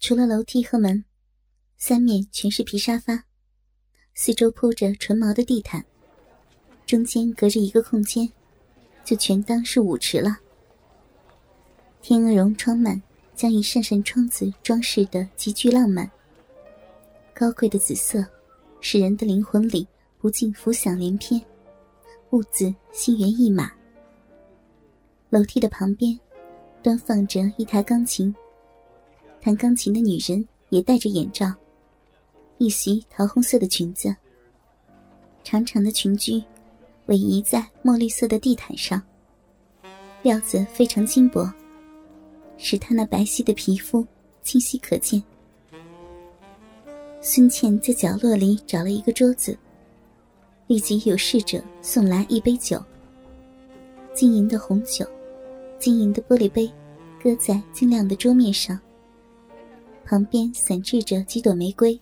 除了楼梯和门，三面全是皮沙发，四周铺着纯毛的地毯，中间隔着一个空间，就全当是舞池了。天鹅绒窗幔将一扇扇窗子装饰的极具浪漫。高贵的紫色，使人的灵魂里不禁浮想联翩，兀自心猿意马。楼梯的旁边，端放着一台钢琴。弹钢琴的女人也戴着眼罩，一袭桃红色的裙子，长长的裙裾尾移在墨绿色的地毯上，料子非常轻薄，使她那白皙的皮肤清晰可见。孙茜在角落里找了一个桌子，立即有侍者送来一杯酒，晶莹的红酒，晶莹的玻璃杯，搁在晶亮的桌面上。旁边散置着几朵玫瑰，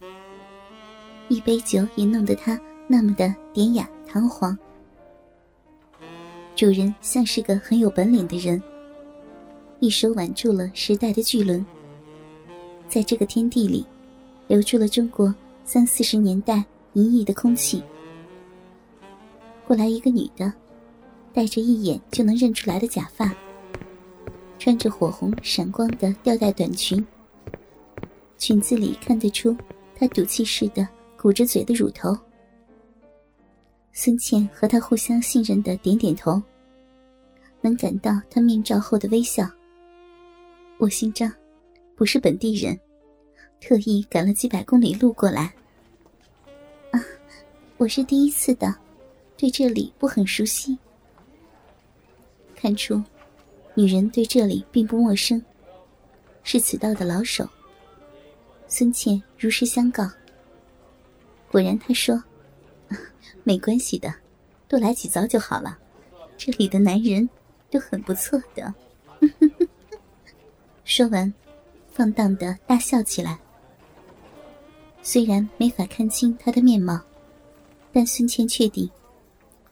一杯酒也弄得他那么的典雅堂皇。主人像是个很有本领的人，一手挽住了时代的巨轮，在这个天地里，留住了中国三四十年代淫逸的空气。过来一个女的，戴着一眼就能认出来的假发，穿着火红闪光的吊带短裙。裙子里看得出，她赌气似的鼓着嘴的乳头。孙茜和他互相信任的点点头，能感到他面罩后的微笑。我姓张，不是本地人，特意赶了几百公里路过来。啊，我是第一次的，对这里不很熟悉。看出，女人对这里并不陌生，是此道的老手。孙茜如实相告。果然，他说：“ 没关系的，多来几遭就好了。这里的男人都很不错的。”说完，放荡的大笑起来。虽然没法看清他的面貌，但孙茜确定，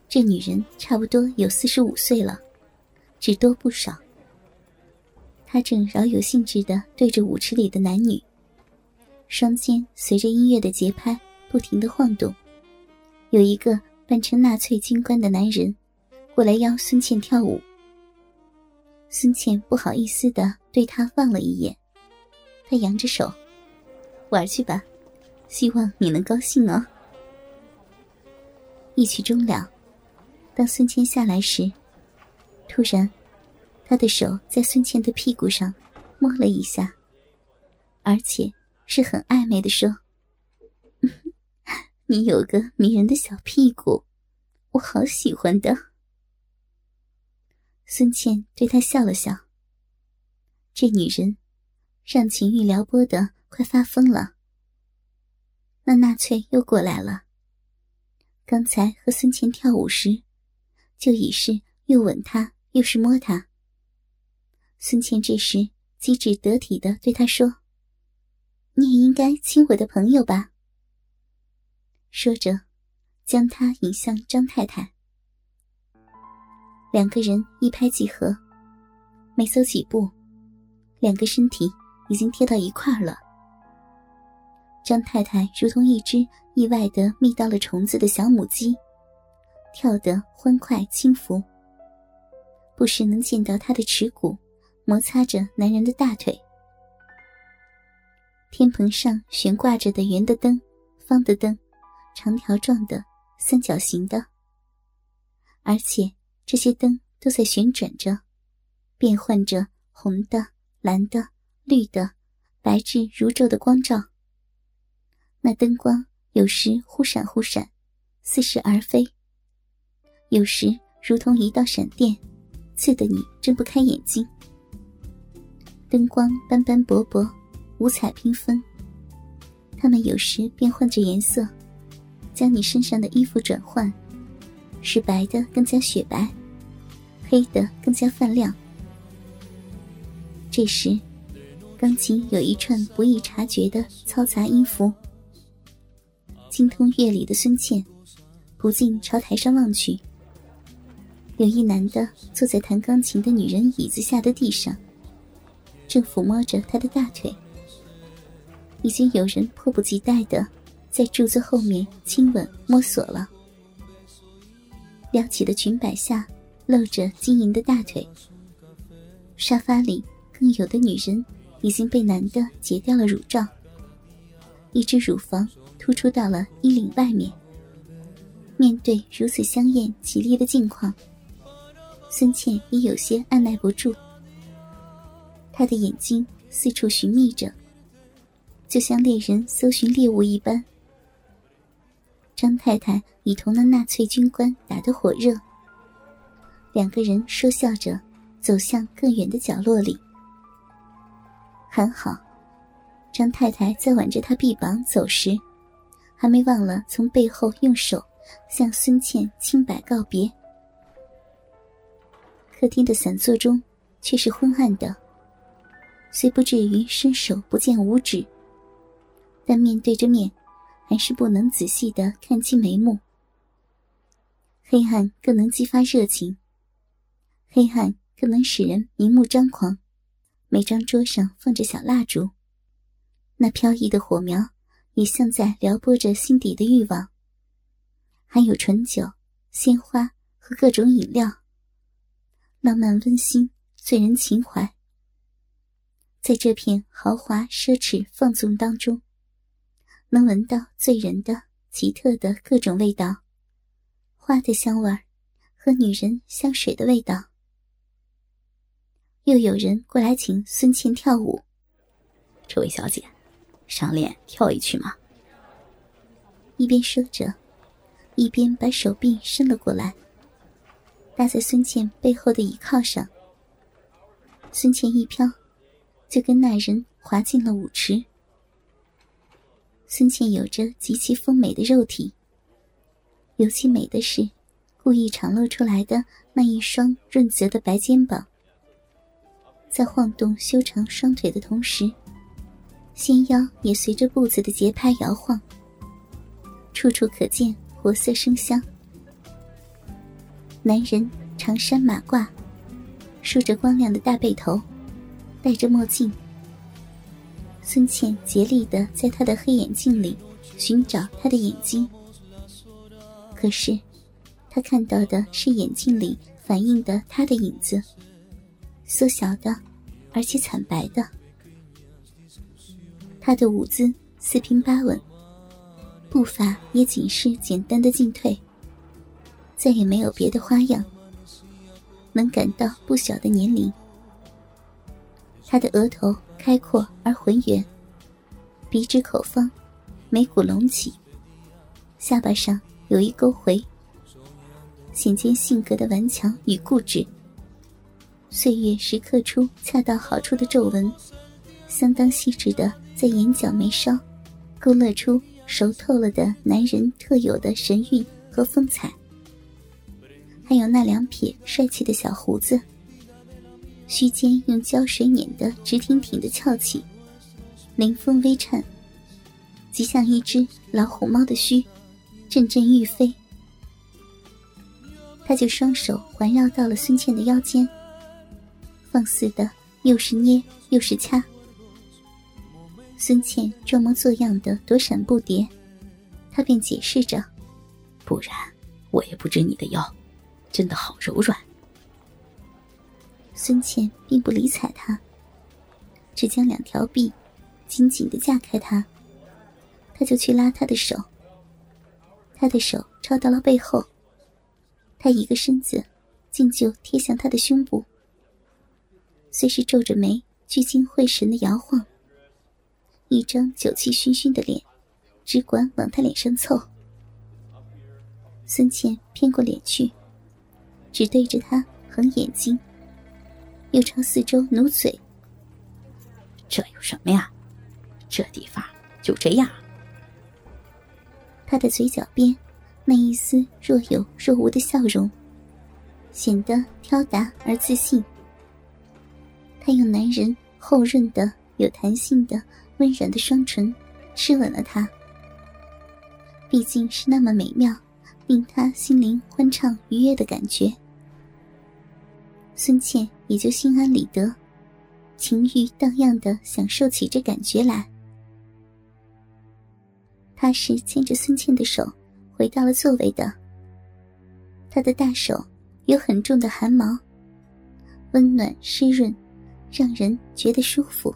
这女人差不多有四十五岁了，只多不少。他正饶有兴致的对着舞池里的男女。双肩随着音乐的节拍不停的晃动，有一个扮成纳粹军官的男人过来邀孙茜跳舞。孙茜不好意思的对他望了一眼，他扬着手：“玩去吧，希望你能高兴哦。”一曲终了，当孙茜下来时，突然，他的手在孙茜的屁股上摸了一下，而且。是很暧昧的说：“你有个迷人的小屁股，我好喜欢的。”孙茜对他笑了笑。这女人让秦玉撩拨的快发疯了。那纳粹又过来了。刚才和孙茜跳舞时，就已是又吻她又是摸她。孙茜这时机智得体的对他说。你也应该亲我的朋友吧。说着，将他引向张太太。两个人一拍即合，没走几步，两个身体已经贴到一块了。张太太如同一只意外的觅到了虫子的小母鸡，跳得欢快轻浮，不时能见到她的耻骨摩擦着男人的大腿。天棚上悬挂着的圆的灯、方的灯、长条状的、三角形的，而且这些灯都在旋转着，变换着红的、蓝的、绿的、白炽如昼的光照。那灯光有时忽闪忽闪，似是而非；有时如同一道闪电，刺得你睁不开眼睛。灯光斑斑驳驳。五彩缤纷，它们有时变换着颜色，将你身上的衣服转换，使白的更加雪白，黑的更加泛亮。这时，钢琴有一串不易察觉的嘈杂音符。精通乐理的孙茜不禁朝台上望去，有一男的坐在弹钢琴的女人椅子下的地上，正抚摸着她的大腿。已经有人迫不及待的在柱子后面亲吻摸索了。撩起的裙摆下露着晶莹的大腿，沙发里更有的女人已经被男的截掉了乳罩，一只乳房突出到了衣领外面。面对如此香艳绮丽的境况，孙倩也有些按耐不住。她的眼睛四处寻觅着，就像猎人搜寻猎物一般。张太太已同那纳粹军官打得火热，两个人说笑着走向更远的角落里。还好，张太太在挽着他臂膀走时，还没忘了从背后用手。向孙茜清白告别。客厅的散座中却是昏暗的，虽不至于伸手不见五指，但面对着面，还是不能仔细的看清眉目。黑暗更能激发热情，黑暗更能使人明目张狂。每张桌上放着小蜡烛，那飘逸的火苗也像在撩拨着心底的欲望。还有醇酒、鲜花和各种饮料，浪漫温馨，醉人情怀。在这片豪华奢侈放纵当中，能闻到醉人的奇特的各种味道，花的香味和女人香水的味道。又有人过来请孙茜跳舞，这位小姐，赏脸跳一曲吗？一边说着。一边把手臂伸了过来，搭在孙茜背后的倚靠上。孙茜一飘，就跟那人滑进了舞池。孙茜有着极其丰美的肉体，尤其美的是故意敞露出来的那一双润泽的白肩膀，在晃动修长双腿的同时，纤腰也随着步子的节拍摇晃，处处可见。活色生香，男人长衫马褂，梳着光亮的大背头，戴着墨镜。孙茜竭力的在他的黑眼镜里寻找他的眼睛，可是他看到的是眼镜里反映的他的影子，缩小的，而且惨白的。他的舞姿四平八稳。步伐也仅是简单的进退，再也没有别的花样。能感到不小的年龄。他的额头开阔而浑圆，鼻直口方，眉骨隆起，下巴上有一勾回，显见性格的顽强与固执。岁月时刻出恰到好处的皱纹，相当细致的在眼角眉梢勾勒出。熟透了的男人特有的神韵和风采，还有那两撇帅气的小胡子，须间用胶水碾得直挺挺的翘起，凌风微颤，极像一只老虎猫的须，阵阵欲飞。他就双手环绕到了孙茜的腰间，放肆的又是捏又是掐。孙茜装模作样的躲闪不迭，他便解释着：“不然我也不知你的腰真的好柔软。”孙茜并不理睬他，只将两条臂紧紧的架开他。他就去拉他的手，他的手抄到了背后，他一个身子竟就贴向他的胸部，虽是皱着眉聚精会神的摇晃。一张酒气熏熏的脸，只管往他脸上凑。孙茜偏过脸去，只对着他横眼睛，又朝四周努嘴。这有什么呀？这地方就这样。他的嘴角边那一丝若有若无的笑容，显得挑达而自信。他用男人厚润的、有弹性的。温软的双唇，吃吻了她。毕竟是那么美妙，令他心灵欢畅愉悦的感觉。孙倩也就心安理得，情欲荡漾的享受起这感觉来。他是牵着孙倩的手回到了座位的。他的大手有很重的汗毛，温暖湿润，让人觉得舒服。